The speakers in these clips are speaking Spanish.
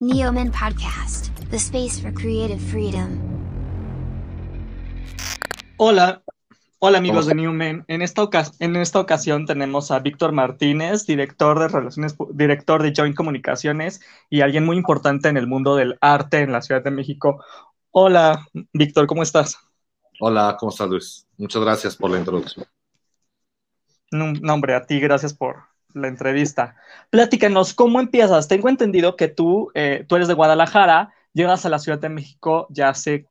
Neoman Podcast, the space for creative freedom. Hola, hola amigos de Newman. En esta, en esta ocasión tenemos a Víctor Martínez, director de relaciones, director de Joint Comunicaciones y alguien muy importante en el mundo del arte en la Ciudad de México. Hola, Víctor, ¿cómo estás? Hola, ¿cómo estás, Luis? Muchas gracias por la introducción. No, no, hombre, a ti, gracias por la entrevista. Platícanos, ¿cómo empiezas? Tengo entendido que tú, eh, tú eres de Guadalajara, llegas a la Ciudad de México ya hace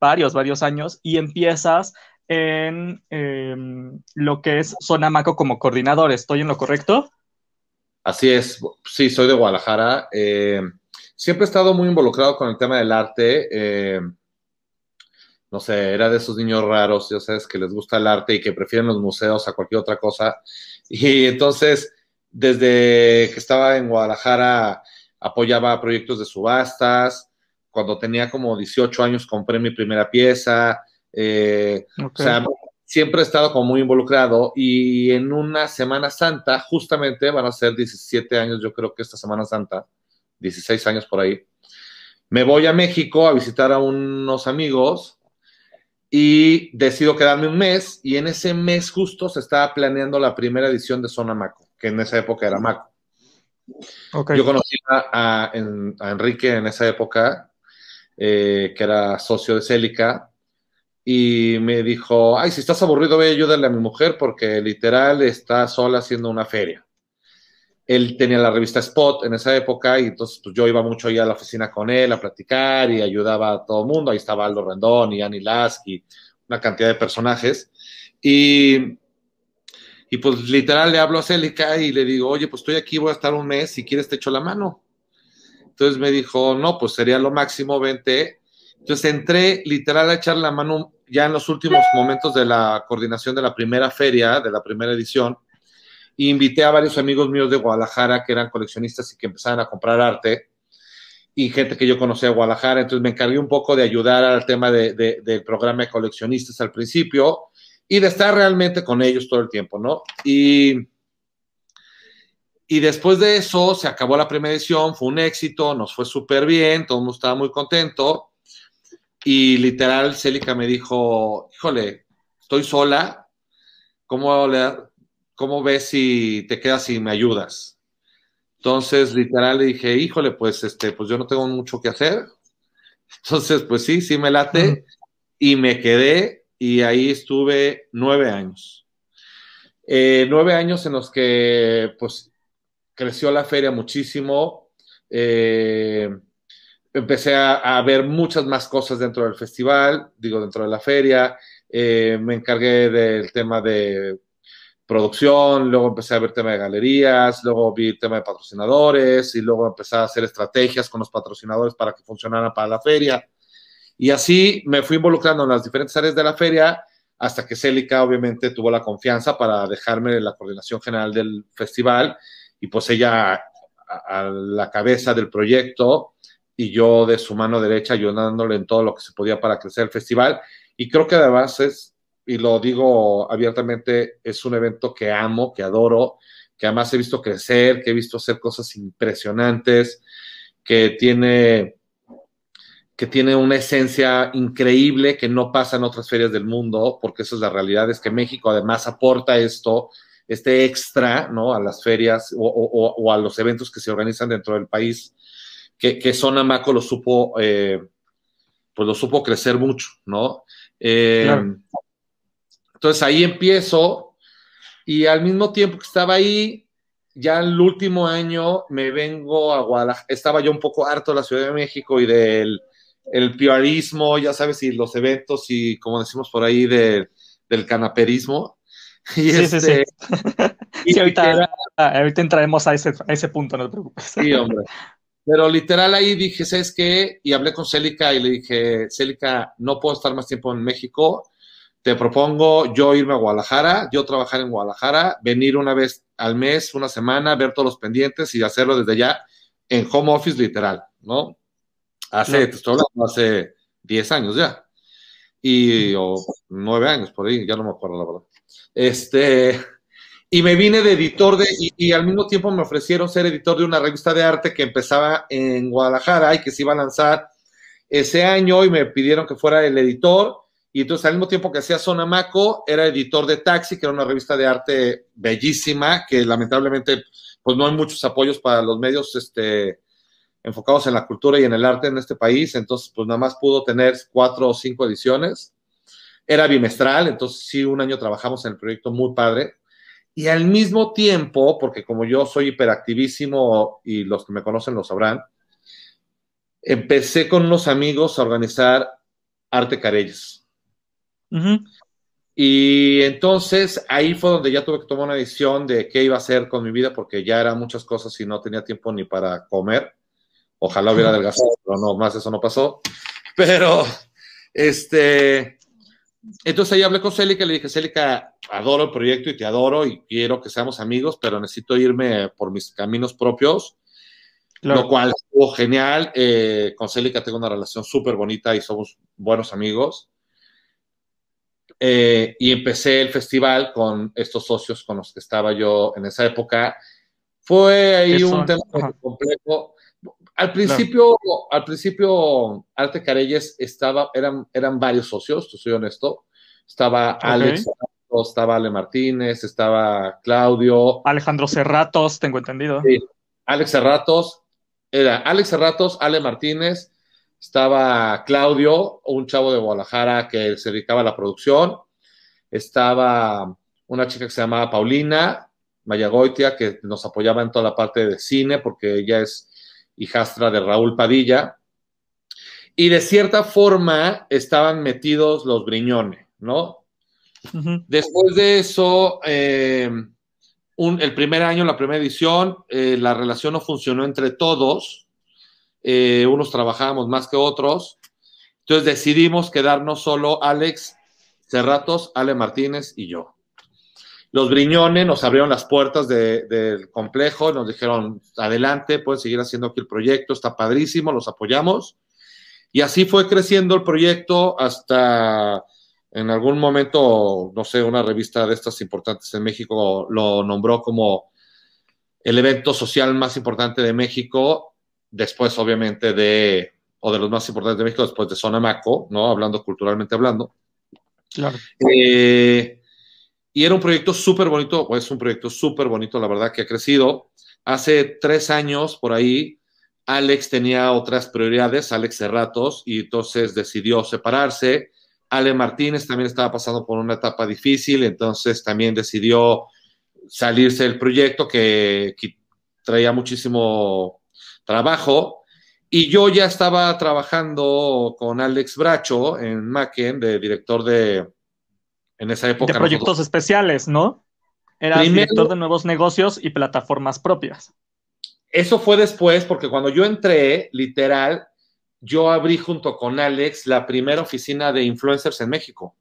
varios, varios años y empiezas en em, lo que es Sonamaco como coordinador. ¿Estoy en lo correcto? Así es, sí, soy de Guadalajara. Eh, siempre he estado muy involucrado con el tema del arte. eh, no sé, era de esos niños raros, ya sabes, que les gusta el arte y que prefieren los museos a cualquier otra cosa. Y entonces, desde que estaba en Guadalajara, apoyaba proyectos de subastas. Cuando tenía como 18 años, compré mi primera pieza. eh. O sea, siempre he estado como muy involucrado y en una Semana Santa, justamente van a ser 17 años, yo creo que esta Semana Santa, 16 años por ahí, me voy a México a visitar a unos amigos y decido quedarme un mes y en ese mes justo se estaba planeando la primera edición de Zona Maco, que en esa época era Maco. Ok. Yo conocí a, a- a Enrique en esa época, eh, que era socio de Célica, y me dijo, ay, si estás aburrido, ve, ayúdale a mi mujer porque literal está sola haciendo una feria. Él tenía la revista Spot en esa época y entonces pues, yo iba mucho ahí a la oficina con él a platicar y ayudaba a todo el mundo. Ahí estaba Aldo Rendón y Annie Lasky, una cantidad de personajes. Y, y pues literal le hablo a Célica y le digo, oye, pues estoy aquí, voy a estar un mes, si quieres te echo la mano. Entonces me dijo, no, pues sería lo máximo, vente. Entonces entré literal a echar la mano ya en los últimos momentos de la coordinación de la primera feria, de la primera edición, e invité a varios amigos míos de Guadalajara que eran coleccionistas y que empezaban a comprar arte, y gente que yo conocía de Guadalajara, entonces me encargué un poco de ayudar al tema de- de- del programa de coleccionistas al principio y de estar realmente con ellos todo el tiempo, ¿no? Y, y después de eso se acabó la primera edición, fue un éxito, nos fue súper bien, todo el mundo estaba muy contento. Y literal, Célica me dijo, híjole, estoy sola, ¿cómo, le, cómo ves si te quedas y me ayudas? Entonces, literal, le dije, híjole, pues, este, pues yo no tengo mucho que hacer. Entonces, pues sí, sí me late. Y me quedé y ahí estuve nueve años. Eh, nueve años en los que, pues, creció la feria muchísimo. Eh, empecé a, ver muchas más cosas dentro del festival, digo, dentro de la feria. Eh, me encargué del tema de producción, luego empecé a ver tema de galerías, luego vi el tema de patrocinadores y luego empecé a hacer estrategias con los patrocinadores para que funcionaran para la feria. Y así me fui involucrando en las diferentes áreas de la feria hasta que Célica obviamente tuvo la confianza para dejarme la coordinación general del festival y pues ella a, la cabeza del proyecto y yo de su mano derecha ayudándole en todo lo que se podía para crecer el festival. Y creo que además es, y lo digo abiertamente, es un evento que amo, que adoro, que además he visto crecer, que he visto hacer cosas impresionantes, que tiene, que tiene una esencia increíble que no pasa en otras ferias del mundo, porque esa es la realidad, es que México además aporta esto, este extra, ¿no? A las ferias o, o, o a los eventos que se organizan dentro del país que, que Zona Maco lo supo, eh, pues lo supo crecer mucho, ¿no? Eh, claro. Entonces ahí empiezo y al mismo tiempo que estaba ahí, ya el último año me vengo a Guadalajara, estaba yo un poco harto de la Ciudad de México y del el piarismo, ya sabes, y los eventos y como decimos por ahí, de, del canaperismo. Y sí, este, sí, sí. y ahorita, ahorita entraremos a ese, a ese punto, no te preocupes. Sí, hombre. Pero literal ahí dije, ¿sabes qué? Y hablé con Célica y le dije, Célica, no puedo estar más tiempo en México. Te propongo yo irme a Guadalajara, yo trabajar en Guadalajara, venir una vez al mes, una semana, ver todos los pendientes y hacerlo desde ya en home office literal, ¿no? Hace, te estoy hablando, hace 10 años ya. Y, o 9 años por ahí, ya no me acuerdo la verdad. Este, Y me vine de editor de, y, y, al mismo tiempo me ofrecieron ser editor de una revista de arte que empezaba en Guadalajara y que se iba a lanzar ese año y me pidieron que fuera el editor. Y entonces al mismo tiempo que hacía Sonamaco, era editor de Taxi, que era una revista de arte bellísima, que lamentablemente pues no hay muchos apoyos para los medios este, enfocados en la cultura y en el arte en este país. Entonces pues nada más pudo tener cuatro o cinco ediciones. Era bimestral, entonces sí, un año trabajamos en el proyecto muy padre. Y al mismo tiempo, porque como yo soy hiperactivísimo y los que me conocen lo sabrán, empecé con unos amigos a organizar Arte Carelles. Uh -huh. Y entonces ahí fue donde ya tuve que tomar una decisión de qué iba a hacer con mi vida, porque ya eran muchas cosas y no tenía tiempo ni para comer. Ojalá hubiera adelgazado, pero no, más eso no pasó. Pero, este, entonces ahí hablé con Célica y le dije, Célica, adoro el proyecto y te adoro y quiero que seamos amigos, pero necesito irme por mis caminos propios, claro. lo cual estuvo genial. Eh, con Célica tengo una relación súper bonita y somos buenos amigos. Eh, y empecé el festival con estos socios con los que estaba yo en esa época. Fue ahí un tema complejo. Al principio, al principio, Arte Carelles estaba, eran, eran varios socios, te soy honesto. Estaba okay. Alex, estaba Ale Martínez, estaba Claudio. Alejandro Cerratos, tengo entendido. Sí. Alex Cerratos, era Alex Cerratos, Ale Martínez, estaba Claudio, un chavo de Guadalajara que se dedicaba a la producción, estaba una chica que se llamaba Paulina Mayagoitia, que nos apoyaba en toda la parte de cine, porque ella es hijastra de Raúl Padilla, y de cierta forma estaban metidos los Briñones, ¿no? Uh -huh. Después de eso, eh, un, el primer año, la primera edición, eh, la relación no funcionó entre todos, eh, unos trabajábamos más que otros, entonces decidimos quedarnos solo Alex Cerratos, Ale Martínez y yo. Los Briñones nos abrieron las puertas de, del complejo, nos dijeron, adelante, pueden seguir haciendo aquí el proyecto, está padrísimo, los apoyamos. Y así fue creciendo el proyecto hasta en algún momento, no sé, una revista de estas importantes en México lo nombró como el evento social más importante de México, después obviamente de, o de los más importantes de México, después de Sonamaco, ¿no? Hablando culturalmente hablando. Claro. Eh, y era un proyecto súper bonito, o es un proyecto súper bonito, la verdad, que ha crecido. Hace tres años, por ahí, Alex tenía otras prioridades, Alex Cerratos, y entonces decidió separarse. Ale Martínez también estaba pasando por una etapa difícil, entonces también decidió salirse del proyecto que, que traía muchísimo trabajo. Y yo ya estaba trabajando con Alex Bracho en Macken, de director de, en esa época. De proyectos nosotros... especiales, ¿no? Era director de nuevos negocios y plataformas propias. Eso fue después, porque cuando yo entré, literal, yo abrí junto con Alex la primera oficina de influencers en México.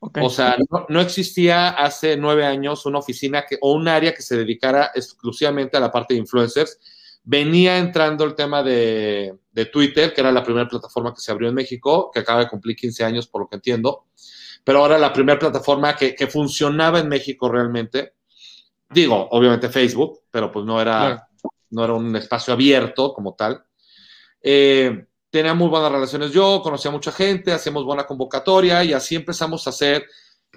Okay. O sea, no, no, existía hace nueve años una oficina que, o un área que se dedicara exclusivamente a la parte de influencers. Venía entrando el tema de, de Twitter, que era la primera plataforma que se abrió en México, que acaba de cumplir 15 años, por lo que entiendo pero ahora la primera plataforma que, que, funcionaba en México realmente, digo, obviamente Facebook, pero pues no era, claro. no era un espacio abierto como tal. Eh, tenía muy buenas relaciones yo, conocía a mucha gente, hacíamos buena convocatoria y así empezamos a hacer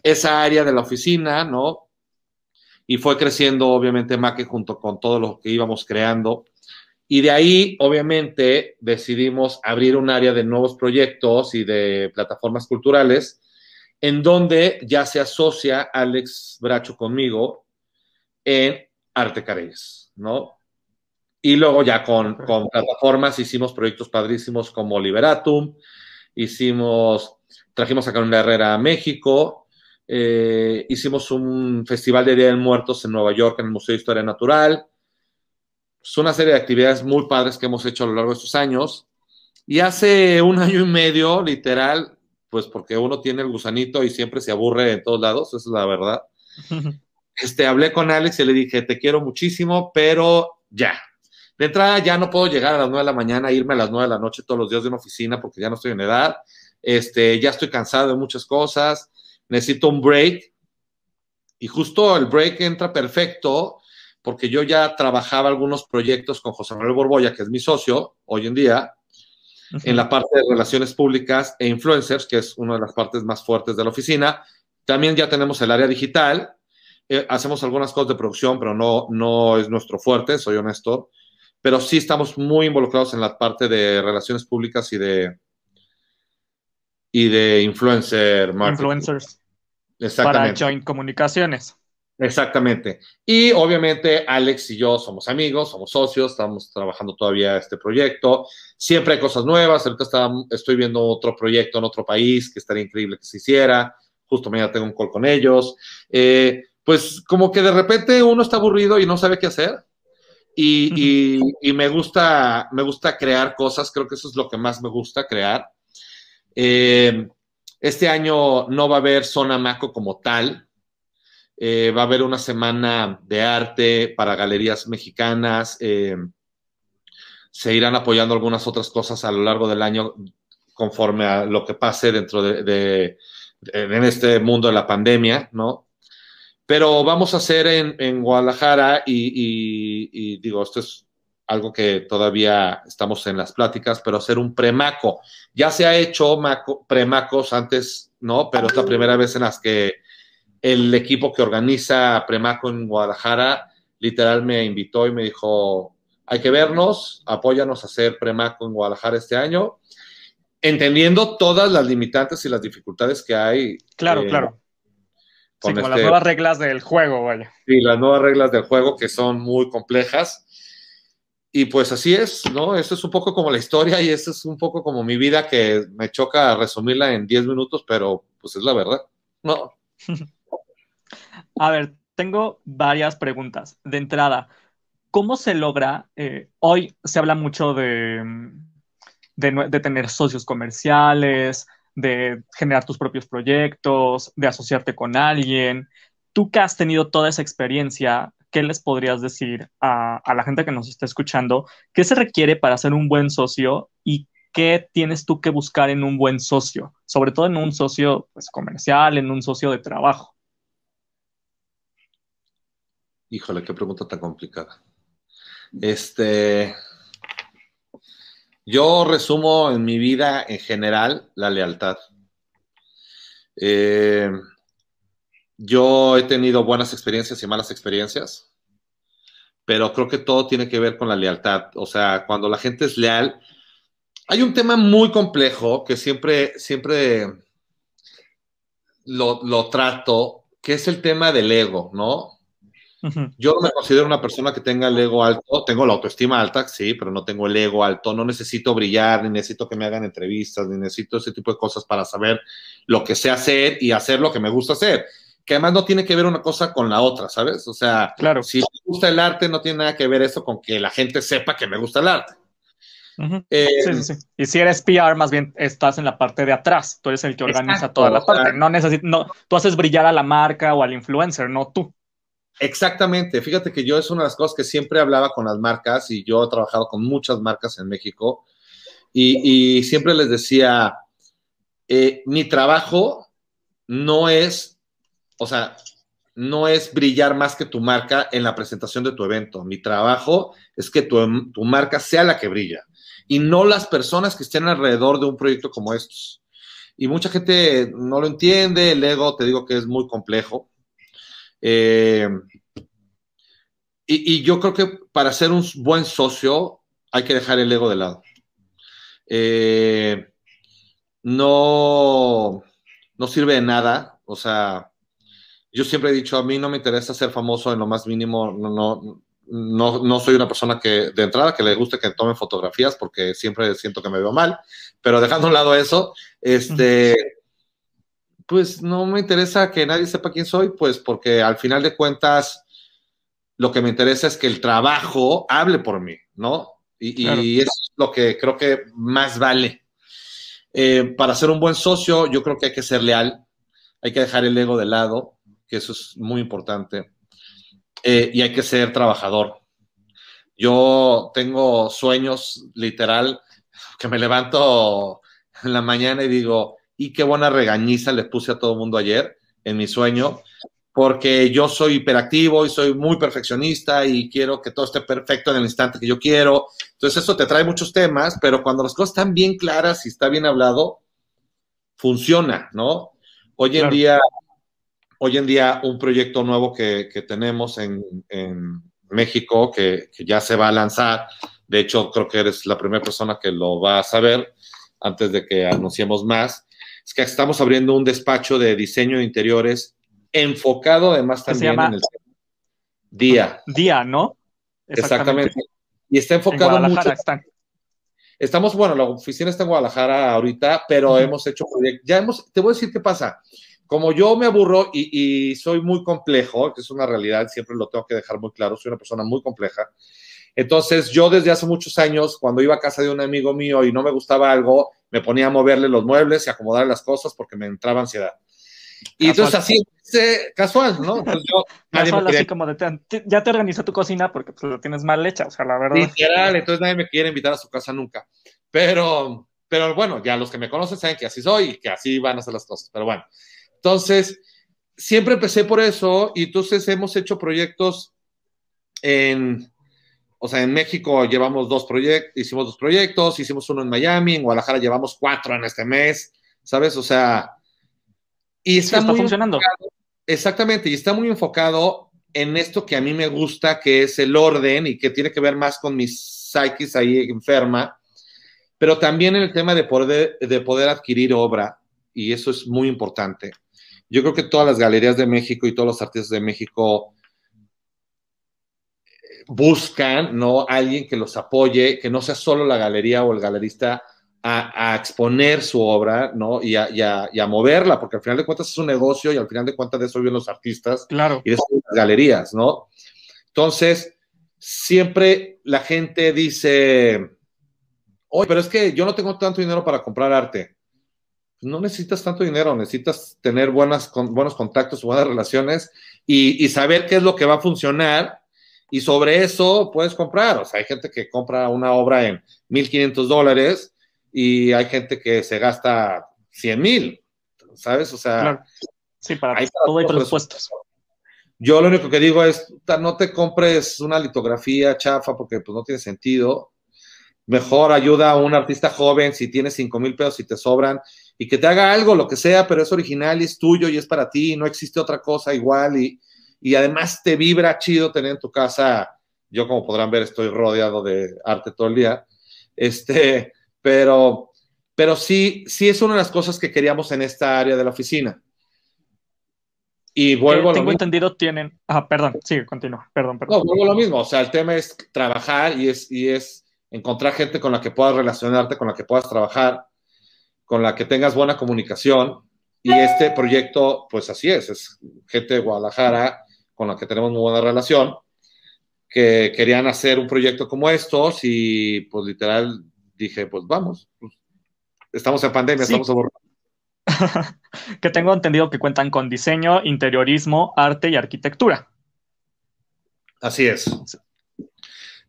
esa área de la oficina, ¿no? Y fue creciendo, obviamente, Maque junto con todo lo que íbamos creando. Y de ahí, obviamente, decidimos abrir un área de nuevos proyectos y de plataformas culturales en donde ya se asocia Alex Bracho conmigo en Arte Carelles, ¿no? Y luego ya con, con, plataformas hicimos proyectos padrísimos como Liberatum, hicimos, trajimos a Carolina Herrera a México, eh, hicimos un festival de Día de Muertos en Nueva York en el Museo de Historia Natural. Es una serie de actividades muy padres que hemos hecho a lo largo de estos años. Y hace un año y medio, literal, pues porque uno tiene el gusanito y siempre se aburre en todos lados, esa es la verdad. Este, hablé con Alex y le dije, te quiero muchísimo, pero ya. De entrada ya no puedo llegar a las 9 de la mañana, irme a las 9 de la noche todos los días de una oficina porque ya no estoy en edad. Este, ya estoy cansado de muchas cosas, necesito un break. y justo el break entra perfecto porque yo ya trabajaba algunos proyectos con José Manuel Borboya, que es mi socio hoy en día, en la parte de relaciones públicas e influencers, que es una de las partes más fuertes de la oficina. También ya tenemos el área digital. Eh, hacemos algunas cosas de producción, pero no, no es nuestro fuerte, soy honesto. Pero sí estamos muy involucrados en la parte de relaciones públicas y de, y de influencer marketing. Influencers. Para Joint Comunicaciones. Exactamente. Y obviamente Alex y yo somos amigos, somos socios, estamos trabajando todavía este proyecto. Siempre hay cosas nuevas. Ahorita estoy viendo otro proyecto en otro país que estaría increíble que se hiciera. Justo mañana tengo un call con ellos. Eh, pues como que de repente uno está aburrido y no sabe qué hacer. Y, me, gusta, me gusta crear cosas. Creo que eso es lo que más me gusta, crear. Eh, este año no va a haber Zona Maco como tal eh, va a haber una semana de arte para galerías mexicanas. Eh, se irán apoyando algunas otras cosas a lo largo del año conforme a lo que pase dentro de, en este mundo de la pandemia, ¿no? Pero vamos a hacer en, Guadalajara y, digo, esto es algo que todavía estamos en las pláticas, pero hacer un premaco. Ya se ha hecho premacos antes, ¿no? Pero es la primera vez en las que el equipo que organiza Premaco en Guadalajara literal me invitó y me dijo, hay que vernos, apóyanos a hacer Premaco en Guadalajara este año, entendiendo todas las limitantes y las dificultades que hay. Claro, eh, claro. Sí, como las este nuevas reglas del juego, vaya. Sí, las nuevas reglas del juego que son muy complejas. Y pues así es, ¿no? Esto es un poco como la historia y esto es un poco como mi vida que me choca resumirla en 10 minutos, pero pues es la verdad. No. A ver, tengo varias preguntas. De entrada, ¿cómo se logra? Eh, hoy se habla mucho de, de, tener socios comerciales, de generar tus propios proyectos, de asociarte con alguien. Tú que has tenido toda esa experiencia, ¿qué les podrías decir a, a, la gente que nos está escuchando? ¿Qué se requiere para ser un buen socio y qué tienes tú que buscar en un buen socio? Sobre todo en un socio pues, comercial, en un socio de trabajo. Híjole, qué pregunta tan complicada. Este, yo resumo en mi vida en general la lealtad. Eh, yo he tenido buenas experiencias y malas experiencias, pero creo que todo tiene que ver con la lealtad. O sea, cuando la gente es leal, hay un tema muy complejo que siempre, siempre lo, lo trato, que es el tema del ego, ¿no? Yo no me considero una persona que tenga el ego alto, tengo la autoestima alta, sí, pero no tengo el ego alto, no necesito brillar, ni necesito que me hagan entrevistas, ni necesito ese tipo de cosas para saber lo que sé hacer y hacer lo que me gusta hacer, que además no tiene que ver una cosa con la otra, ¿sabes? O sea, claro. si me gusta el arte, no tiene nada que ver eso con que la gente sepa que me gusta el arte. Eh, sí, sí, sí. Y si eres PR, más bien estás en la parte de atrás. Tú eres el que organiza toda la parte. No no, tú haces brillar a la marca o al influencer, no tú. Exactamente, fíjate que yo es una de las cosas que siempre hablaba con las marcas y yo he trabajado con muchas marcas en México y, siempre les decía, eh, mi trabajo no es, o sea, no es brillar más que tu marca en la presentación de tu evento. Mi trabajo es que tu, tu marca sea la que brilla y no las personas que estén alrededor de un proyecto como estos. Y mucha gente no lo entiende, el ego te digo que es muy complejo eh, y, yo creo que para ser un buen socio hay que dejar el ego de lado. Eh, no, no sirve de nada. O sea, yo siempre he dicho, a mí no me interesa ser famoso en lo más mínimo. No, no, no, soy una persona que de entrada que le guste que tome fotografías porque siempre siento que me veo mal. Pero dejando a un lado eso, este pues no me interesa que nadie sepa quién soy, pues porque al final de cuentas lo que me interesa es que el trabajo hable por mí, ¿no? Y, eso es lo que creo que más vale. Eh, para ser un buen socio, yo creo que hay que ser leal, hay que dejar el ego de lado, que eso es muy importante, eh, y hay que ser trabajador. Yo tengo sueños, literal, que me levanto en la mañana y digo, y qué buena regañiza le puse a todo el mundo ayer en mi sueño. porque yo soy hiperactivo y soy muy perfeccionista y quiero que todo esté perfecto en el instante que yo quiero. Entonces eso te trae muchos temas, pero cuando las cosas están bien claras y está bien hablado, funciona, ¿no? Hoy en día, hoy en día un proyecto nuevo que, tenemos en, México que, que, ya se va a lanzar, de hecho creo que eres la primera persona que lo va a saber antes de que anunciemos más, es que estamos abriendo un despacho de diseño de interiores enfocado además también en el día. Día, ¿no? Exactamente. Y está enfocado en mucho. Estamos, bueno, la oficina está en Guadalajara ahorita, pero hemos hecho proyectos. Ya hemos, te voy a decir qué pasa. Como yo me aburro y, y, soy muy complejo, que es una realidad, siempre lo tengo que dejar muy claro, soy una persona muy compleja. Entonces, yo desde hace muchos años, cuando iba a casa de un amigo mío y no me gustaba algo, me ponía a moverle los muebles y acomodar las cosas porque me entraba ansiedad. Y entonces así, casual, ¿no? Entonces yo, casual, así como de, ya te organizó tu cocina porque pues, lo tienes mal hecha, o sea, la verdad. Literal, entonces nadie me quiere invitar a su casa nunca. Pero, pero bueno, ya los que me conocen saben que así soy y que así van a ser las cosas. Pero bueno, entonces, siempre empecé por eso y entonces hemos hecho proyectos en, o sea, en México llevamos dos proyectos, hicimos dos proyectos, hicimos uno en Miami, en Guadalajara llevamos cuatro en este mes, ¿sabes? O sea, y está, funcionando. exactamente, y está muy enfocado en esto que a mí me gusta, que es el orden y que tiene que ver más con mi psiquis ahí enferma, pero también en el tema de poder, de poder adquirir obra, y eso es muy importante. Yo creo que todas las galerías de México y todos los artistas de México buscan, ¿no? Alguien que los apoye, que no sea solo la galería o el galerista a, exponer su obra, ¿no? Y a, y, a, moverla, porque al final de cuentas es un negocio y al final de cuentas de eso viven los artistas claro. y de eso las galerías, ¿no? Entonces, siempre la gente dice, oye, pero es que yo no tengo tanto dinero para comprar arte. No necesitas tanto dinero, necesitas tener buenas, con, buenos contactos, buenas relaciones y, y saber qué es lo que va a funcionar y sobre eso puedes comprar. O sea, hay gente que compra una obra en 1.500 dólares y hay gente que se gasta 100 mil, ¿sabes? O sea, sí, para todo hay presupuestos. Yo lo único que digo es, no te compres una litografía chafa porque pues no tiene sentido. Mejor ayuda a un artista joven si tienes 5 mil pesos y te sobran y que te haga algo, lo que sea, pero es original y es tuyo y es para ti, no existe otra cosa igual y, y además te vibra chido tener en tu casa, yo como podrán ver estoy rodeado de arte todo el día, este, pero, pero sí, sí es una de las cosas que queríamos en esta área de la oficina. Y vuelvo a lo Tengo entendido, tienen. Ah, perdón, sigue, continúa. Perdón, perdón. No, vuelvo a lo mismo. O sea, el tema es trabajar y es, y es encontrar gente con la que puedas relacionarte, con la que puedas trabajar, con la que tengas buena comunicación. Y este proyecto, pues así es, es gente de Guadalajara con la que tenemos muy buena relación, que querían hacer un proyecto como estos y pues literal dije, pues vamos, pues, estamos en pandemia, estamos aburridos. que tengo entendido que cuentan con diseño, interiorismo, arte y arquitectura. Así es.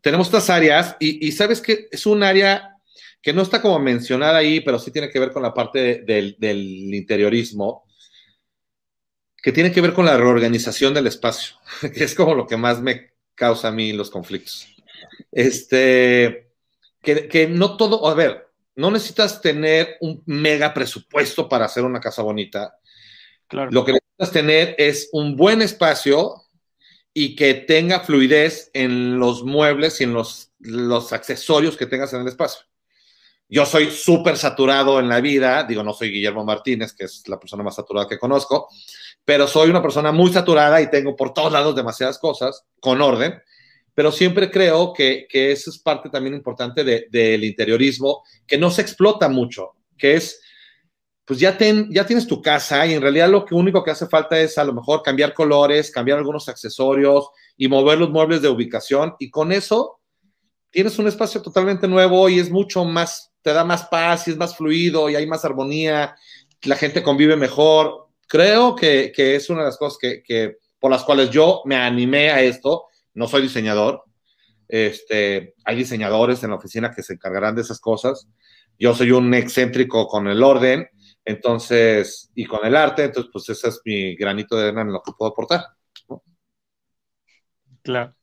Tenemos estas áreas y, sabes que es un área que no está como mencionada ahí, pero sí tiene que ver con la parte del, del interiorismo, que tiene que ver con la reorganización del espacio, que es como lo que más me causa a mí los conflictos. Este, que, no todo, a ver, no necesitas tener un mega presupuesto para hacer una casa bonita. Claro. Lo que necesitas tener es un buen espacio y que tenga fluidez en los muebles y en los, los accesorios que tengas en el espacio. Yo soy súper saturado en la vida, digo, no soy Guillermo Martínez, que es la persona más saturada que conozco, pero soy una persona muy saturada y tengo por todos lados demasiadas cosas con orden pero siempre creo que, que eso es parte también importante del interiorismo, que no se explota mucho, que es, pues ya, ten, ya tienes tu casa y en realidad lo que único que hace falta es a lo mejor cambiar colores, cambiar algunos accesorios y mover los muebles de ubicación y con eso tienes un espacio totalmente nuevo y es mucho más, te da más paz y es más fluido y hay más armonía, la gente convive mejor. Creo que, que es una de las cosas que, que, por las cuales yo me animé a esto no soy diseñador. Este, hay diseñadores en la oficina que se encargarán de esas cosas. Yo soy un excéntrico con el orden, Entonces, y con el arte, entonces, pues ese es mi granito de arena en lo que puedo aportar. Claro.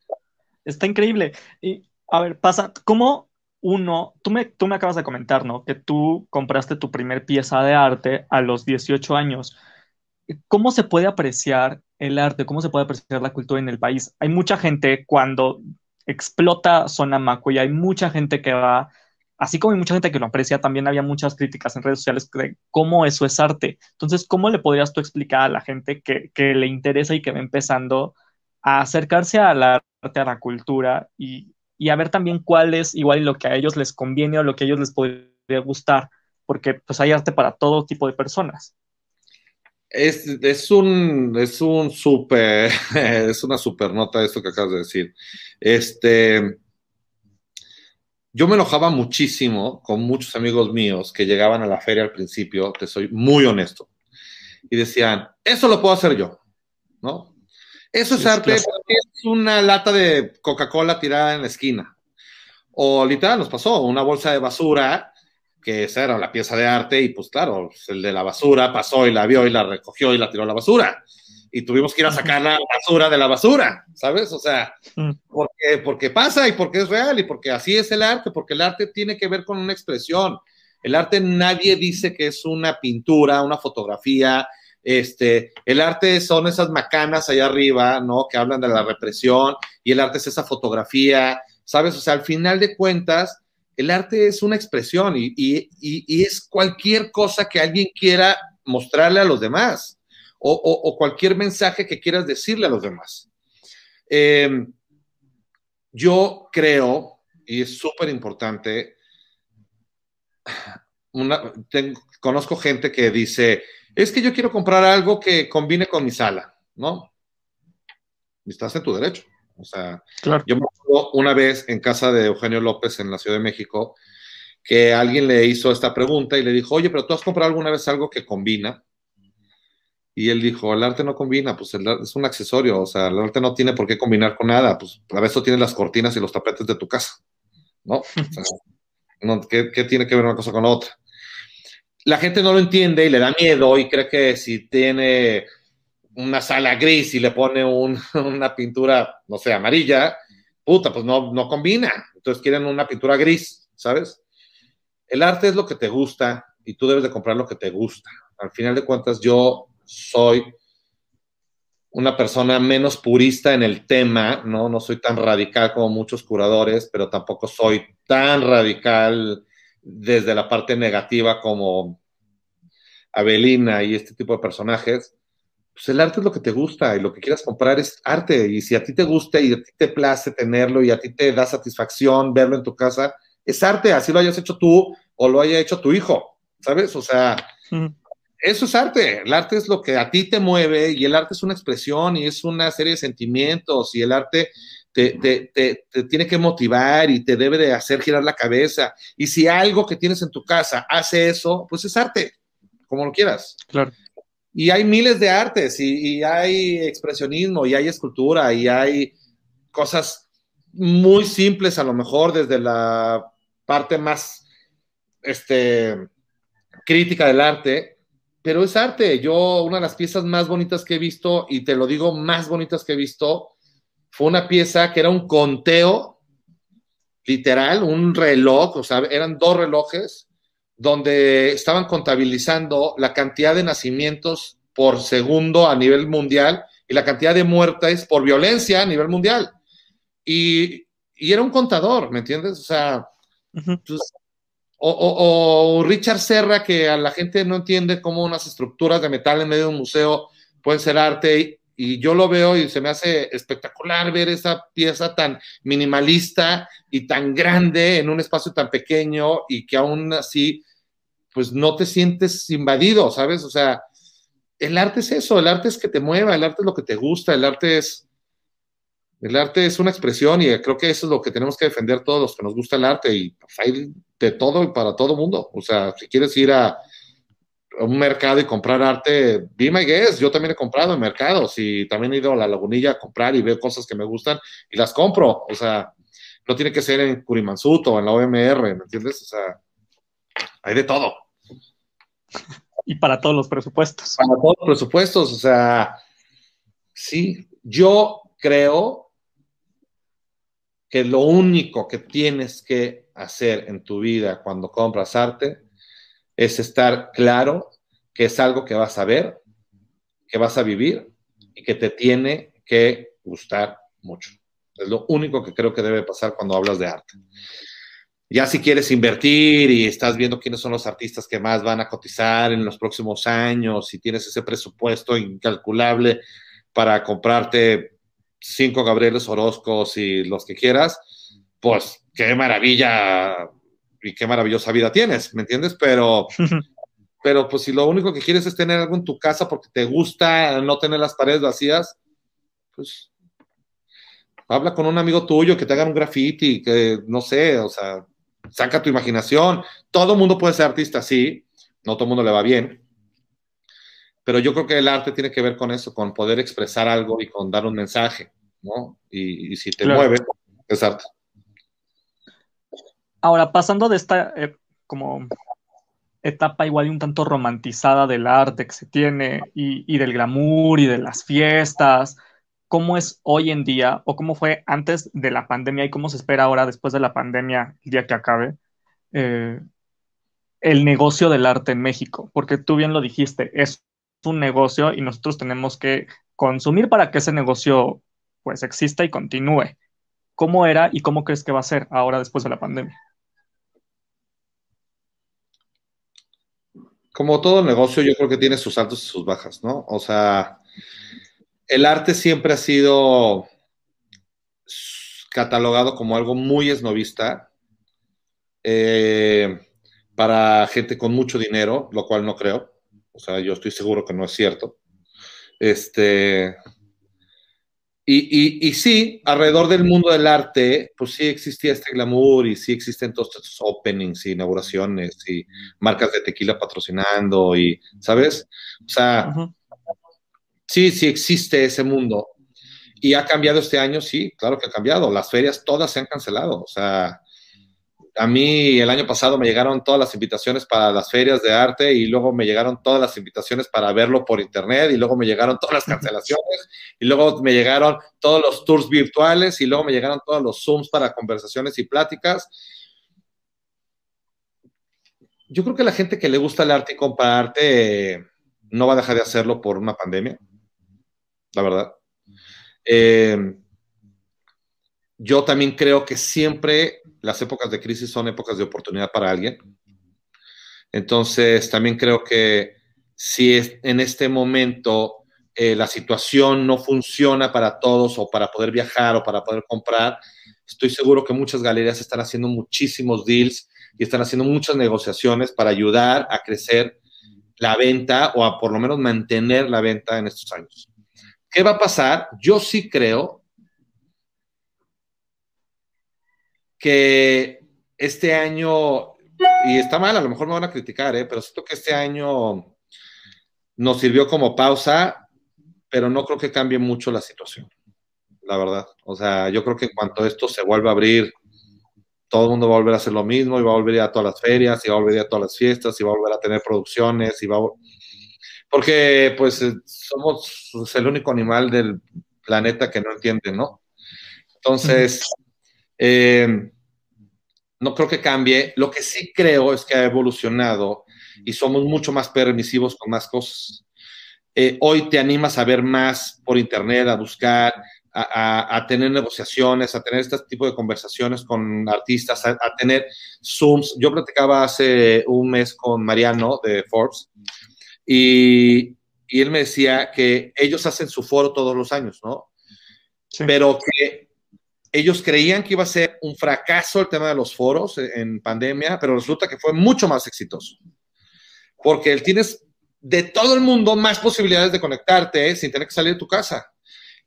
Está increíble. Y, a ver, pasa, ¿cómo uno, tú me, tú me acabas de comentar, ¿no? Que tú compraste tu primer pieza de arte a los 18 años. ¿Cómo se puede apreciar el arte? ¿Cómo se puede apreciar la cultura en el país? Hay mucha gente cuando explota Zona Maco y hay mucha gente que va, así como hay mucha gente que lo aprecia, también había muchas críticas en redes sociales de cómo eso es arte. Entonces, ¿cómo le podrías tú explicar a la gente que, que le interesa y que va empezando a acercarse al arte, a la cultura y, y a ver también cuál es igual lo que a ellos les conviene o lo que a ellos les podría gustar? Porque pues hay arte para todo tipo de personas. Es, es, un, es un super, es una super nota esto que acabas de decir. Este, yo me enojaba muchísimo con muchos amigos míos que llegaban a la feria al principio, te soy muy honesto, y decían, eso lo puedo hacer yo, ¿no? Eso es, es arte, es una lata de Coca-Cola tirada en la esquina. O literal nos pasó, una bolsa de basura que esa era la pieza de arte y pues claro, el de la basura pasó y la vio y la recogió y la tiró a la basura. Y tuvimos que ir a sacar la basura de la basura, ¿sabes? O sea, mm. porque, porque pasa y porque es real y porque así es el arte, porque el arte tiene que ver con una expresión. El arte nadie dice que es una pintura, una fotografía, este, el arte son esas macanas allá arriba, ¿no? Que hablan de la represión y el arte es esa fotografía, ¿sabes? O sea, al final de cuentas, el arte es una expresión y, es cualquier cosa que alguien quiera mostrarle a los demás o, cualquier mensaje que quieras decirle a los demás. Em, yo creo, y es súper importante, conozco gente que dice, es que yo quiero comprar algo que combine con mi sala, ¿no? Estás en tu derecho. O sea, yo me acuerdo una vez en casa de Eugenio López en la Ciudad de México que alguien le hizo esta pregunta y le dijo, oye, pero tú has comprado alguna vez algo que combina. Y él dijo, el arte no combina, pues es un accesorio, o sea, el arte no tiene por qué combinar con nada, pues para eso tienes las cortinas y los tapetes de tu casa, ¿no? ¿qué, ¿Qué tiene que ver una cosa con otra? La gente no lo entiende y le da miedo y cree que si tiene una sala gris y le pone una pintura, no sé, amarilla, puta, pues no, no combina. Entonces quieren una pintura gris, ¿sabes? El arte es lo que te gusta y tú debes de comprar lo que te gusta. Al final de cuentas, yo soy una persona menos purista en el tema, ¿no? No soy tan radical como muchos curadores, pero tampoco soy tan radical desde la parte negativa como Avelina y este tipo de personajes pues el arte es lo que te gusta y lo que quieras comprar es arte. Y si a ti te gusta y a ti te place tenerlo y a ti te da satisfacción verlo en tu casa, es arte, así lo hayas hecho tú o lo haya hecho tu hijo, ¿sabes? O sea, eso es arte. El arte es lo que a ti te mueve y el arte es una expresión y es una serie de sentimientos y el arte te, te, te, tiene que motivar y te debe de hacer girar la cabeza. Y si algo que tienes en tu casa hace eso, pues es arte, como lo quieras. Claro. Y hay miles de artes, y, hay expresionismo, y hay escultura, y hay cosas muy simples, a lo mejor desde la parte más este, crítica del arte, pero es arte. Yo, una de las piezas más bonitas que he visto, y te lo digo, más bonitas que he visto, fue una pieza que era un conteo, literal, un reloj, o sea, eran dos relojes donde estaban contabilizando la cantidad de nacimientos por segundo a nivel mundial y la cantidad de muertes por violencia a nivel mundial. Y, era un contador, ¿me entiendes? O sea, pues, o, Richard Serra, que a la gente no entiende cómo unas estructuras de metal en medio de un museo pueden ser arte, y, yo lo veo y se me hace espectacular ver esa pieza tan minimalista y tan grande en un espacio tan pequeño y que aún así pues no te sientes invadido, ¿sabes? O sea, el arte es eso, el arte es que te mueva, el arte es lo que te gusta, el arte es, el arte es una expresión y creo que eso es lo que tenemos que defender todos los que nos gusta el arte y pues, hay de todo y para todo mundo. O sea, si quieres ir a, un mercado y comprar arte, be my guest, yo también he comprado en mercados y también he ido a la lagunilla a comprar y veo cosas que me gustan y las compro. O sea, no tiene que ser en Curimansuto o en la OMR, ¿me entiendes? O sea, hay de todo. y para todos los presupuestos. Para todos los presupuestos, o sea, sí, yo creo que lo único que tienes que hacer en tu vida cuando compras arte es estar claro que es algo que vas a ver, que vas a vivir y que te tiene que gustar mucho. Es lo único que creo que debe pasar cuando hablas de arte. Ya si quieres invertir y estás viendo quiénes son los artistas que más van a cotizar en los próximos años y tienes ese presupuesto incalculable para comprarte cinco Gabrieles Orozcos y los que quieras, pues qué maravilla y qué maravillosa vida tienes, ¿me entiendes? Pero, pero pues si lo único que quieres es tener algo en tu casa porque te gusta no tener las paredes vacías, pues habla con un amigo tuyo que te haga un graffiti, que no sé, o sea, saca tu imaginación. Todo mundo puede ser artista, sí, no todo el mundo le va bien. Pero yo creo que el arte tiene que ver con eso, con poder expresar algo y con dar un mensaje, ¿no? Y, si te mueve, es arte. Ahora, pasando de esta eh, como etapa igual y un tanto romantizada del arte que se tiene y, del glamour y de las fiestas, cómo es hoy en día o cómo fue antes de la pandemia y cómo se espera ahora después de la pandemia, el día que acabe, eh, el negocio del arte en México, porque tú bien lo dijiste, es un negocio y nosotros tenemos que consumir para que ese negocio pues exista y continúe. ¿Cómo era y cómo crees que va a ser ahora después de la pandemia? Como todo negocio, yo creo que tiene sus altos y sus bajas, ¿no? O sea, el arte siempre ha sido catalogado como algo muy esnovista eh, para gente con mucho dinero, lo cual no creo. O sea, yo estoy seguro que no es cierto. Este. Y, y, sí, alrededor del mundo del arte, pues sí existía este glamour y sí existen todos estos openings y inauguraciones y marcas de tequila patrocinando y, ¿sabes? O sea, sí, sí existe ese mundo. ¿Y ha cambiado este año? Sí, claro que ha cambiado. Las ferias todas se han cancelado. O sea, a mí el año pasado me llegaron todas las invitaciones para las ferias de arte y luego me llegaron todas las invitaciones para verlo por internet y luego me llegaron todas las cancelaciones y luego me llegaron todos los tours virtuales y luego me llegaron todos los Zooms para conversaciones y pláticas. Yo creo que la gente que le gusta el arte y compra arte no va a dejar de hacerlo por una pandemia la verdad. Eh, yo también creo que siempre las épocas de crisis son épocas de oportunidad para alguien. Entonces, también creo que si en este momento eh, la situación no funciona para todos o para poder viajar o para poder comprar, estoy seguro que muchas galerías están haciendo muchísimos deals y están haciendo muchas negociaciones para ayudar a crecer la venta o a por lo menos mantener la venta en estos años. ¿Qué va a pasar? Yo sí creo que este año, y está mal, a lo mejor me van a criticar, ¿eh? pero siento que este año nos sirvió como pausa, pero no creo que cambie mucho la situación, la verdad. O sea, yo creo que en cuanto esto se vuelva a abrir, todo el mundo va a volver a hacer lo mismo y va a volver a todas las ferias y va a volver a todas las fiestas y va a volver a tener producciones y va porque pues eh, somos pues, el único animal del planeta que no entiende, ¿no? Entonces, eh, no creo que cambie. Lo que sí creo es que ha evolucionado y somos mucho más permisivos con más cosas. Eh, hoy te animas a ver más por internet, a buscar, a, tener negociaciones, a tener este tipo de conversaciones con artistas, a, a, tener Zooms. Yo platicaba hace un mes con Mariano de Forbes y, él me decía que ellos hacen su foro todos los años, ¿no? Pero que ellos creían que iba a ser un fracaso el tema de los foros en pandemia, pero resulta que fue mucho más exitoso. Porque tienes de todo el mundo más posibilidades de conectarte sin tener que salir de tu casa.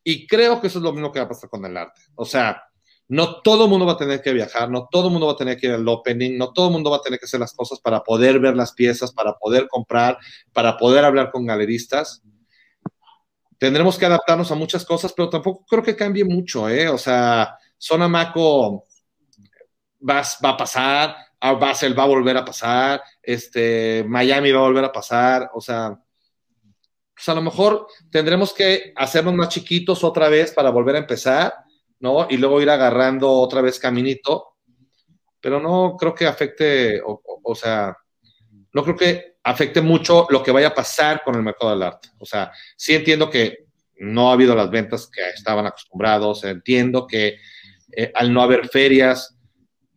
Y creo que eso es lo mismo que va a pasar con el arte. O sea, no todo el mundo va a tener que viajar, no todo el mundo va a tener que ir al opening, no todo el mundo va a tener que hacer las cosas para poder ver las piezas, para poder comprar, para poder hablar con galeristas. Tendremos que adaptarnos a muchas cosas, pero tampoco creo que cambie mucho, ¿eh? O sea, Zona Maco va, a pasar, Basel va a volver a pasar, este, Miami va a volver a pasar, o sea, pues a lo mejor tendremos que hacernos más chiquitos otra vez para volver a empezar, ¿no? Y luego ir agarrando otra vez caminito, pero no creo que afecte, o sea, no creo que afecte mucho lo que vaya a pasar con el mercado del arte. O sea, sí entiendo que no ha habido las ventas que estaban acostumbrados, entiendo que eh, al no haber ferias,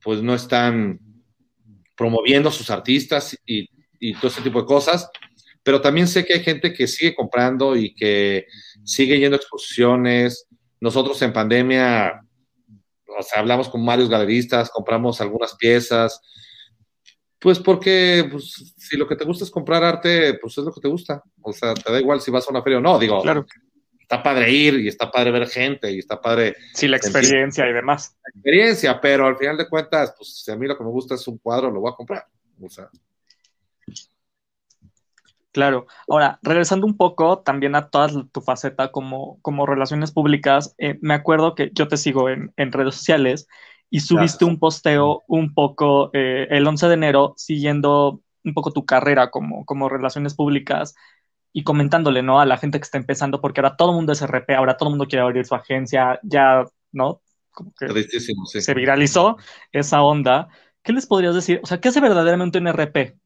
pues no están promoviendo sus artistas y, todo ese tipo de cosas, pero también sé que hay gente que sigue comprando y que sigue yendo a exposiciones. Nosotros en pandemia, hablamos con varios galeristas, compramos algunas piezas, pues porque pues, si lo que te gusta es comprar arte, pues es lo que te gusta. O sea, te da igual si vas a una feria o no. Digo, Claro. está padre ir y está padre ver gente y está padre Sí, la experiencia y demás. la experiencia, pero al final de cuentas, pues si a mí lo que me gusta es un cuadro, lo voy a comprar. O sea, Claro. Ahora, regresando un poco también a toda tu faceta como, como relaciones públicas, eh, me acuerdo que yo te sigo en, en redes sociales y subiste un posteo un poco eh, el 11 de enero siguiendo un poco tu carrera como, como relaciones públicas y comentándole, ¿no? A la gente que está empezando, porque ahora todo el mundo es RP, ahora todo el mundo quiere abrir su agencia, ya, ¿no? Como que tristísimo, sí. se viralizó esa onda. ¿Qué les podrías decir? O sea, ¿qué hace verdaderamente un RP?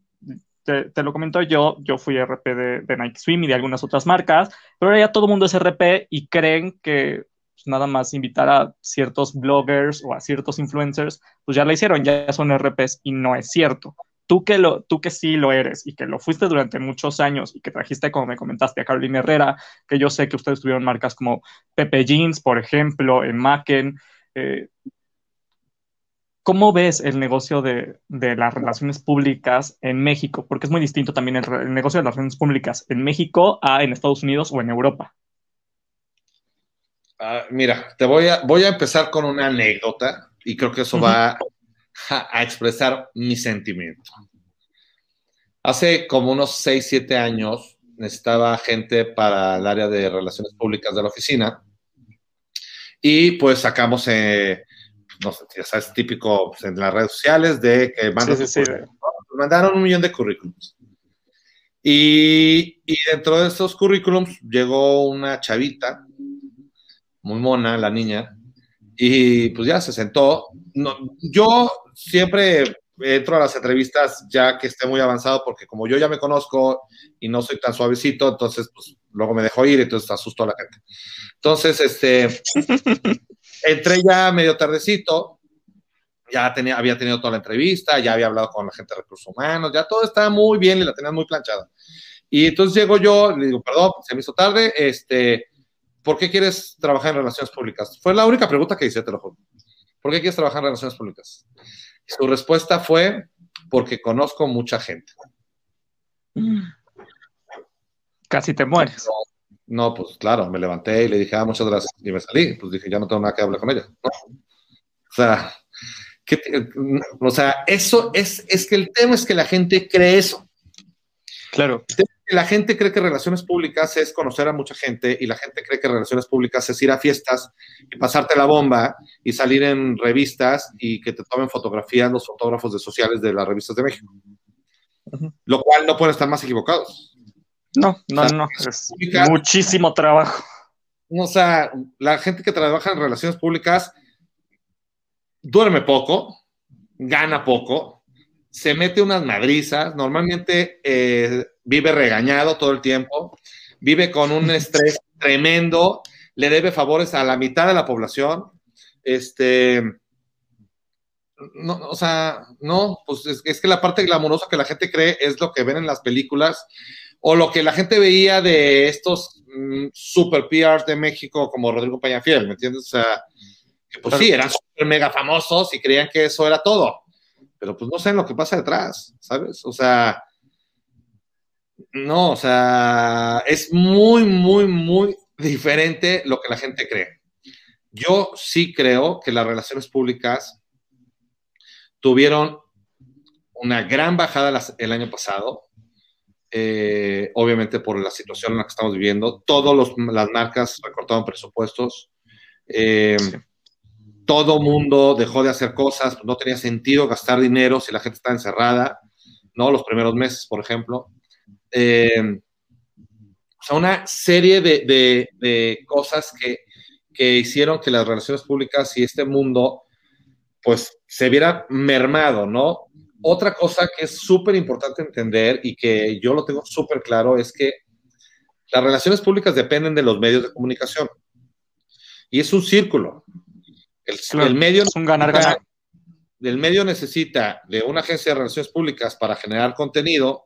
Te, te lo comento yo, yo fui RP de, de Nike Swim y de algunas otras marcas, pero ahora ya todo el mundo es RP y creen que pues, nada más invitar a ciertos bloggers o a ciertos influencers, pues ya lo hicieron, ya son RPs y no es cierto. Tú que, lo, tú que sí lo eres y que lo fuiste durante muchos años y que trajiste, como me comentaste, a Carolina Herrera, que yo sé que ustedes tuvieron marcas como Pepe Jeans, por ejemplo, en Macken, eh, ¿Cómo ves el negocio de, de, las relaciones públicas en México? Porque es muy distinto también el, el, negocio de las relaciones públicas en México a en Estados Unidos o en Europa. Uh, mira, te voy a, voy a empezar con una anécdota y creo que eso uh -huh. va a, a, expresar mi sentimiento. Hace como unos 6, 7 años necesitaba gente para el área de relaciones públicas de la oficina y pues sacamos... Eh, no sé, ya sabes, típico pues, en las redes sociales de que mandan sí, sí, sí. mandaron un millón de currículums. Y, y, dentro de esos currículums llegó una chavita, muy mona, la niña, y pues ya se sentó. No, yo siempre entro a las entrevistas ya que esté muy avanzado, porque como yo ya me conozco y no soy tan suavecito, entonces pues luego me dejo ir, entonces asusto a la gente. Entonces, este, entré ya medio tardecito, ya tenía, había tenido toda la entrevista, ya había hablado con la gente de recursos humanos, ya todo estaba muy bien y la tenían muy planchada. Y entonces llego yo, le digo, perdón, se me hizo tarde, este, ¿por qué quieres trabajar en relaciones públicas? Fue la única pregunta que hice, te lo juro. ¿Por qué quieres trabajar en relaciones públicas? Su respuesta fue, porque conozco mucha gente. Casi te mueres. No, no, pues claro, me levanté y le dije, ah, muchas gracias, y me salí, pues dije, ya no tengo nada que hablar con ella. ¿no? O sea, ¿qué, o sea, eso es, es que el tema es que la gente cree eso. Claro. La gente cree que relaciones públicas es conocer a mucha gente y la gente cree que relaciones públicas es ir a fiestas y pasarte la bomba y salir en revistas y que te tomen fotografías los fotógrafos de sociales de las revistas de México. Uh -huh. Lo cual no pueden estar más equivocados. No, no, o sea, no, es muchísimo trabajo. O sea, la gente que trabaja en relaciones públicas duerme poco, gana poco, se mete unas madrizas, normalmente eh, vive regañado todo el tiempo, vive con un estrés tremendo, le debe favores a la mitad de la población, este, no, o sea, no, pues es, es, que la parte glamurosa que la gente cree es lo que ven en las películas o lo que la gente veía de estos mm, super PRs de México como Rodrigo Peñafiel, ¿me entiendes? O sea, que pues sí, eran super mega famosos y creían que eso era todo, pero pues no saben lo que pasa detrás, ¿sabes? O sea, no, o sea, es muy, muy, muy diferente lo que la gente cree. Yo sí creo que las relaciones públicas tuvieron una gran bajada el año pasado, eh, obviamente por la situación en la que estamos viviendo. Todas las marcas recortaron presupuestos. Eh, todo mundo dejó de hacer cosas, no tenía sentido gastar dinero si la gente está encerrada, ¿no? Los primeros meses, por ejemplo. Eh, o sea, una serie de, cosas que, que, hicieron que las relaciones públicas y este mundo, pues, se viera mermado, ¿no? Otra cosa que es súper importante entender y que yo lo tengo súper claro es que las relaciones públicas dependen de los medios de comunicación. Y es un círculo. El, medio es un ganar-ganar. El medio necesita de una agencia de relaciones públicas para generar contenido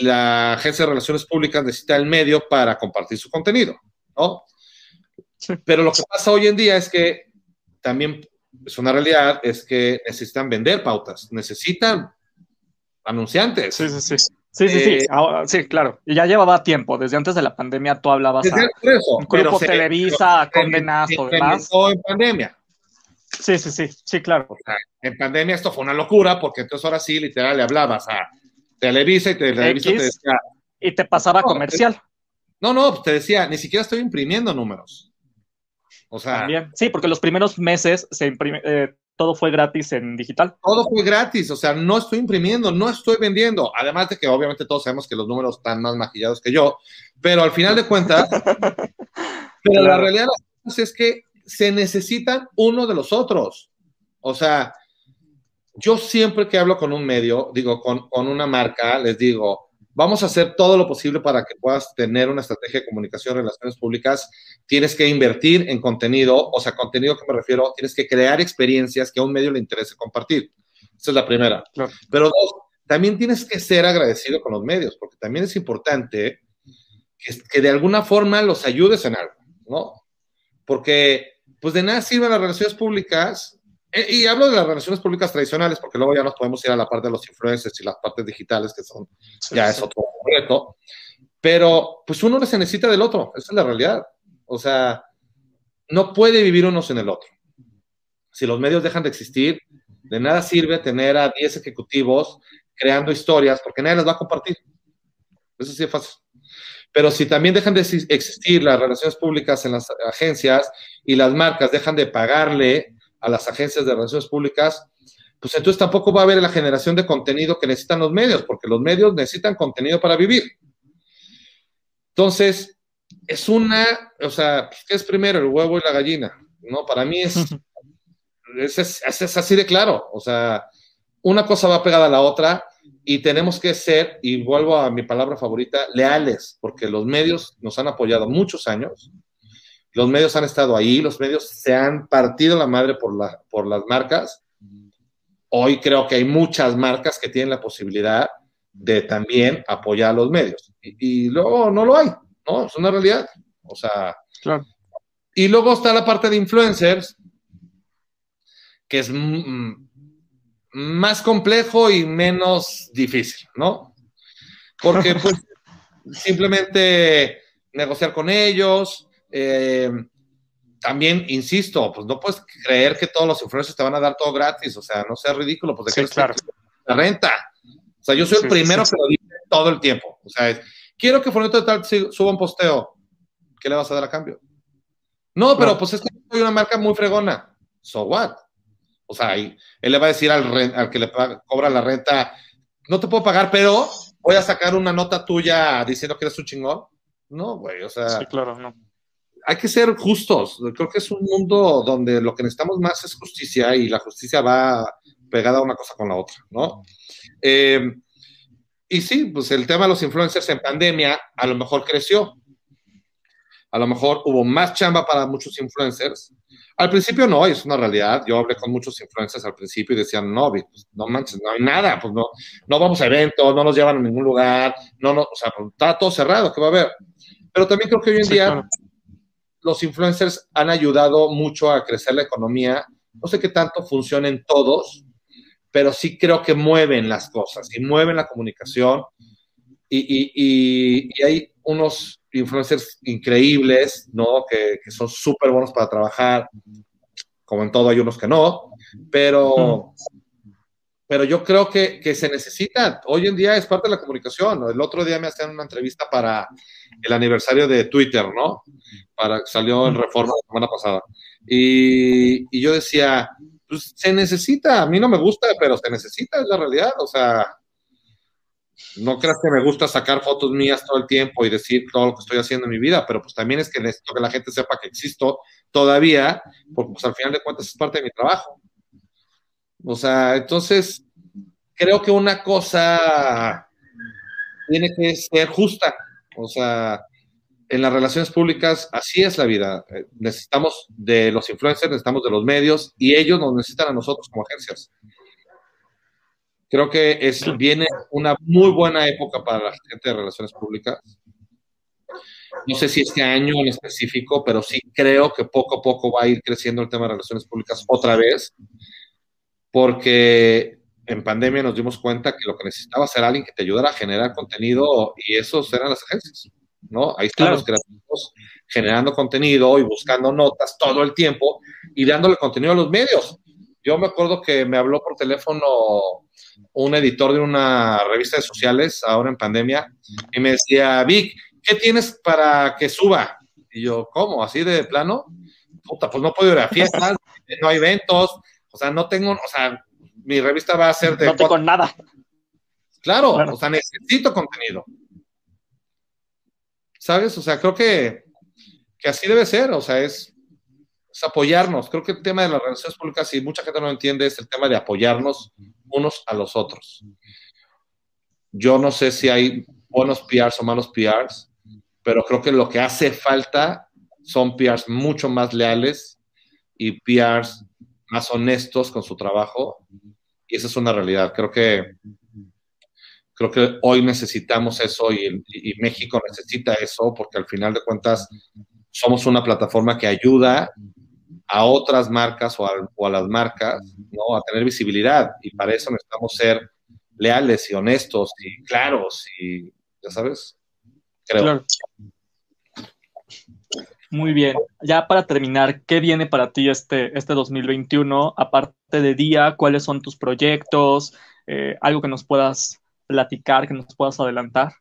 la agencia de relaciones públicas necesita el medio para compartir su contenido, ¿no? Pero lo que pasa hoy en día es que también es una realidad, es que necesitan vender pautas, necesitan anunciantes. Sí, sí, sí. Sí, sí, sí, eh, sí, claro. Y ya llevaba tiempo, desde antes de la pandemia tú hablabas a un grupo Televisa, Condenazo, demás. en pandemia. Sí, sí, sí, sí, claro. en pandemia esto fue una locura, porque entonces ahora sí, literal, le hablabas a Televisa y Televisa te decía... Y te pasaba comercial. No, no, pues te decía, ni siquiera estoy imprimiendo números. O sea... Sí, porque los primeros meses se imprime, eh, todo fue gratis en digital. Todo fue gratis, o sea, no estoy imprimiendo, no estoy vendiendo. Además de que obviamente todos sabemos que los números están más maquillados que yo, pero al final de cuentas, pero la realidad es que se necesitan uno de los otros. O sea, yo siempre que hablo con un medio, digo, con, con una marca, les digo, Vamos a hacer todo lo posible para que puedas tener una estrategia de comunicación, relaciones públicas. Tienes que invertir en contenido, o sea, contenido que me refiero, tienes que crear experiencias que a un medio le interese compartir. Esa es la primera. Pero dos, también tienes que ser agradecido con los medios, porque también es importante que, que de alguna forma los ayudes en algo, ¿no? Porque, pues de nada sirven las relaciones públicas eh, y hablo de las relaciones públicas tradicionales, porque luego ya nos podemos ir a la parte de los influencers y las partes digitales, que son, ya es otro reto. Pero, pues uno se necesita del otro, esa es la realidad. O sea, no puede vivir uno sin el otro. Si los medios dejan de existir, de nada sirve tener a 10 ejecutivos creando historias, porque nadie las va a compartir. Eso sí es fácil. Pero si también dejan de existir las relaciones públicas en las agencias y las marcas dejan de pagarle a las agencias de relaciones públicas, pues entonces tampoco va a haber la generación de contenido que necesitan los medios, porque los medios necesitan contenido para vivir. Entonces, es una, o sea, ¿qué es primero, el huevo y la gallina? No, para mí es, es, es, así de claro, o sea, una cosa va pegada a la otra y tenemos que ser, y vuelvo a mi palabra favorita, leales, porque los medios nos han apoyado muchos años, los medios han estado ahí, los medios se han partido la madre por, la, por las marcas. Hoy creo que hay muchas marcas que tienen la posibilidad de también apoyar a los medios. Y, luego no lo hay, ¿no? Es una realidad. O sea. Claro. Y luego está la parte de influencers, que es más complejo y menos difícil, ¿no? Porque pues simplemente negociar con ellos, eh, también, insisto, pues no puedes creer que todos los influencers te van a dar todo gratis, o sea, no sea ridículo, pues de claro. la renta. O sea, yo soy el primero que lo dice todo el tiempo. O sea, quiero que de tal suba un posteo. ¿Qué le vas a dar a cambio? No, pero pues es que soy una marca muy fregona. So what? O sea, él le va a decir al, al que le cobra la renta, no te puedo pagar, pero voy a sacar una nota tuya diciendo que eres un chingón. No, güey, o sea. Sí, claro, no hay que ser justos. Creo que es un mundo donde lo que necesitamos más es justicia y la justicia va pegada una cosa con la otra, ¿no? Eh, y sí, pues el tema de los influencers en pandemia a lo mejor creció. A lo mejor hubo más chamba para muchos influencers. Al principio no, es una realidad. Yo hablé con muchos influencers al principio y decían, no, pues, no manches, no hay nada, pues no, no vamos a eventos, no nos llevan a ningún lugar, no, no, o sea, pues, está todo cerrado, ¿qué va a haber? Pero también creo que hoy en día los influencers han ayudado mucho a crecer la economía. No sé qué tanto funcionen todos, pero sí creo que mueven las cosas y mueven la comunicación. Y, hay unos influencers increíbles, ¿no? Que, son súper buenos para trabajar. Como en todo, hay unos que no. Pero, pero yo creo que, se necesita. Hoy en día es parte de la comunicación. El otro día me hacían una entrevista para el aniversario de Twitter, ¿no? Para, salió en Reforma la semana pasada. Y, y yo decía, pues se necesita. A mí no me gusta, pero se necesita, es la realidad. O sea, no creas que me gusta sacar fotos mías todo el tiempo y decir todo lo que estoy haciendo en mi vida, pero pues también es que necesito que la gente sepa que existo todavía, porque pues al final de cuentas es parte de mi trabajo. O sea, entonces, creo que una cosa tiene que ser justa. O sea, en las relaciones públicas así es la vida. Eh, necesitamos de los influencers, necesitamos de los medios y ellos nos necesitan a nosotros como agencias. Creo que es, viene una muy buena época para la gente de relaciones públicas. No sé si este año en específico, pero sí creo que poco a poco va a ir creciendo el tema de relaciones públicas otra vez porque en pandemia nos dimos cuenta que lo que necesitaba era alguien que te ayudara a generar contenido y esos eran las agencias, ¿no? Ahí están los creativos generando contenido y buscando notas todo el tiempo y dándole contenido a los medios. Yo me acuerdo que me habló por teléfono un editor de una revista de sociales ahora en pandemia y me decía, Vic, ¿qué tienes para que suba? Y yo, ¿cómo? ¿Así de plano? Puta, pues no puedo ir a fiestas, no hay eventos, o sea, no tengo, o sea, mi revista va a ser de... No tengo nada. Claro, o sea, necesito contenido. ¿Sabes? O sea, creo que, que así debe ser, o sea, es, es, apoyarnos. Creo que el tema de las relaciones públicas, y mucha gente no lo entiende, es el tema de apoyarnos unos a los otros. Yo no sé si hay buenos PRs o malos PRs, pero creo que lo que hace falta son PRs mucho más leales y PRs más honestos con su trabajo y esa es una realidad. Creo que, creo que hoy necesitamos eso y, México necesita eso porque al final de cuentas somos una plataforma que ayuda a otras marcas o a, las marcas ¿no? a tener visibilidad y para eso necesitamos ser leales y honestos y claros y ya sabes creo claro. Muy bien. Ya para terminar, ¿qué viene para ti este, este 2021? Aparte de día, ¿cuáles son tus proyectos? Eh, algo que nos puedas platicar, que nos puedas adelantar.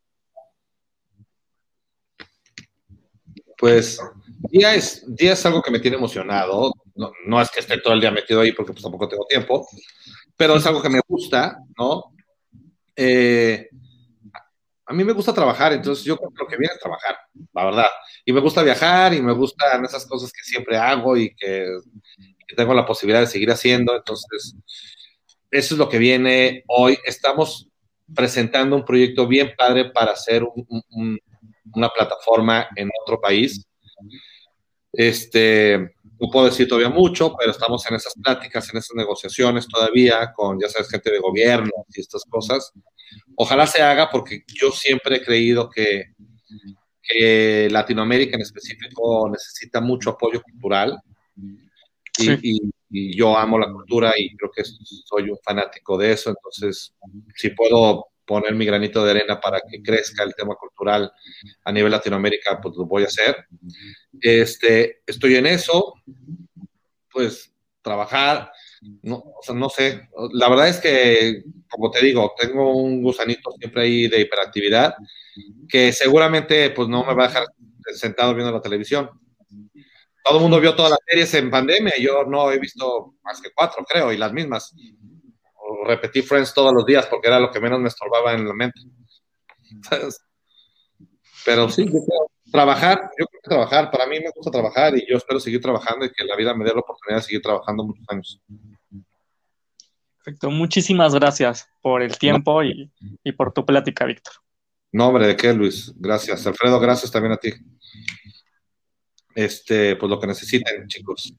Pues día es, día es algo que me tiene emocionado. No, es que esté todo el día metido ahí porque pues, tampoco tengo tiempo, pero es algo que me gusta, ¿no? Eh, a mí me gusta trabajar, entonces yo creo que lo que viene es trabajar, la verdad. Y me gusta viajar y me gustan esas cosas que siempre hago y que, tengo la posibilidad de seguir haciendo. Entonces, eso es lo que viene hoy. Estamos presentando un proyecto bien padre para hacer una plataforma en otro país. Este, no puedo decir todavía mucho, pero estamos en esas pláticas, en esas negociaciones todavía con, ya sabes, gente de gobierno y estas cosas. Ojalá se haga porque yo siempre he creído que, Latinoamérica en específico necesita mucho apoyo cultural. Y, yo amo la cultura y creo que soy un fanático de eso, entonces si puedo poner mi granito de arena para que crezca el tema cultural a nivel Latinoamérica, pues lo voy a hacer. Este, estoy en eso, pues trabajar, no, o sea, no sé, la verdad es que, como te digo, tengo un gusanito siempre ahí de hiperactividad que seguramente pues no me va a dejar sentado viendo la televisión. Todo el mundo vio todas las series en pandemia, yo no he visto más que cuatro, creo, y las mismas. repetí Friends todos los días porque era lo que menos me estorbaba en la mente. Pero sí, yo creo, trabajar, trabajar, para mí me gusta trabajar y yo espero seguir trabajando y que la vida me dé la oportunidad de seguir trabajando muchos años. Perfecto, muchísimas gracias por el tiempo y, y por tu plática, Víctor. No, hombre, ¿de qué, Luis? Gracias. Alfredo, gracias también a ti. Este, pues lo que necesiten, chicos.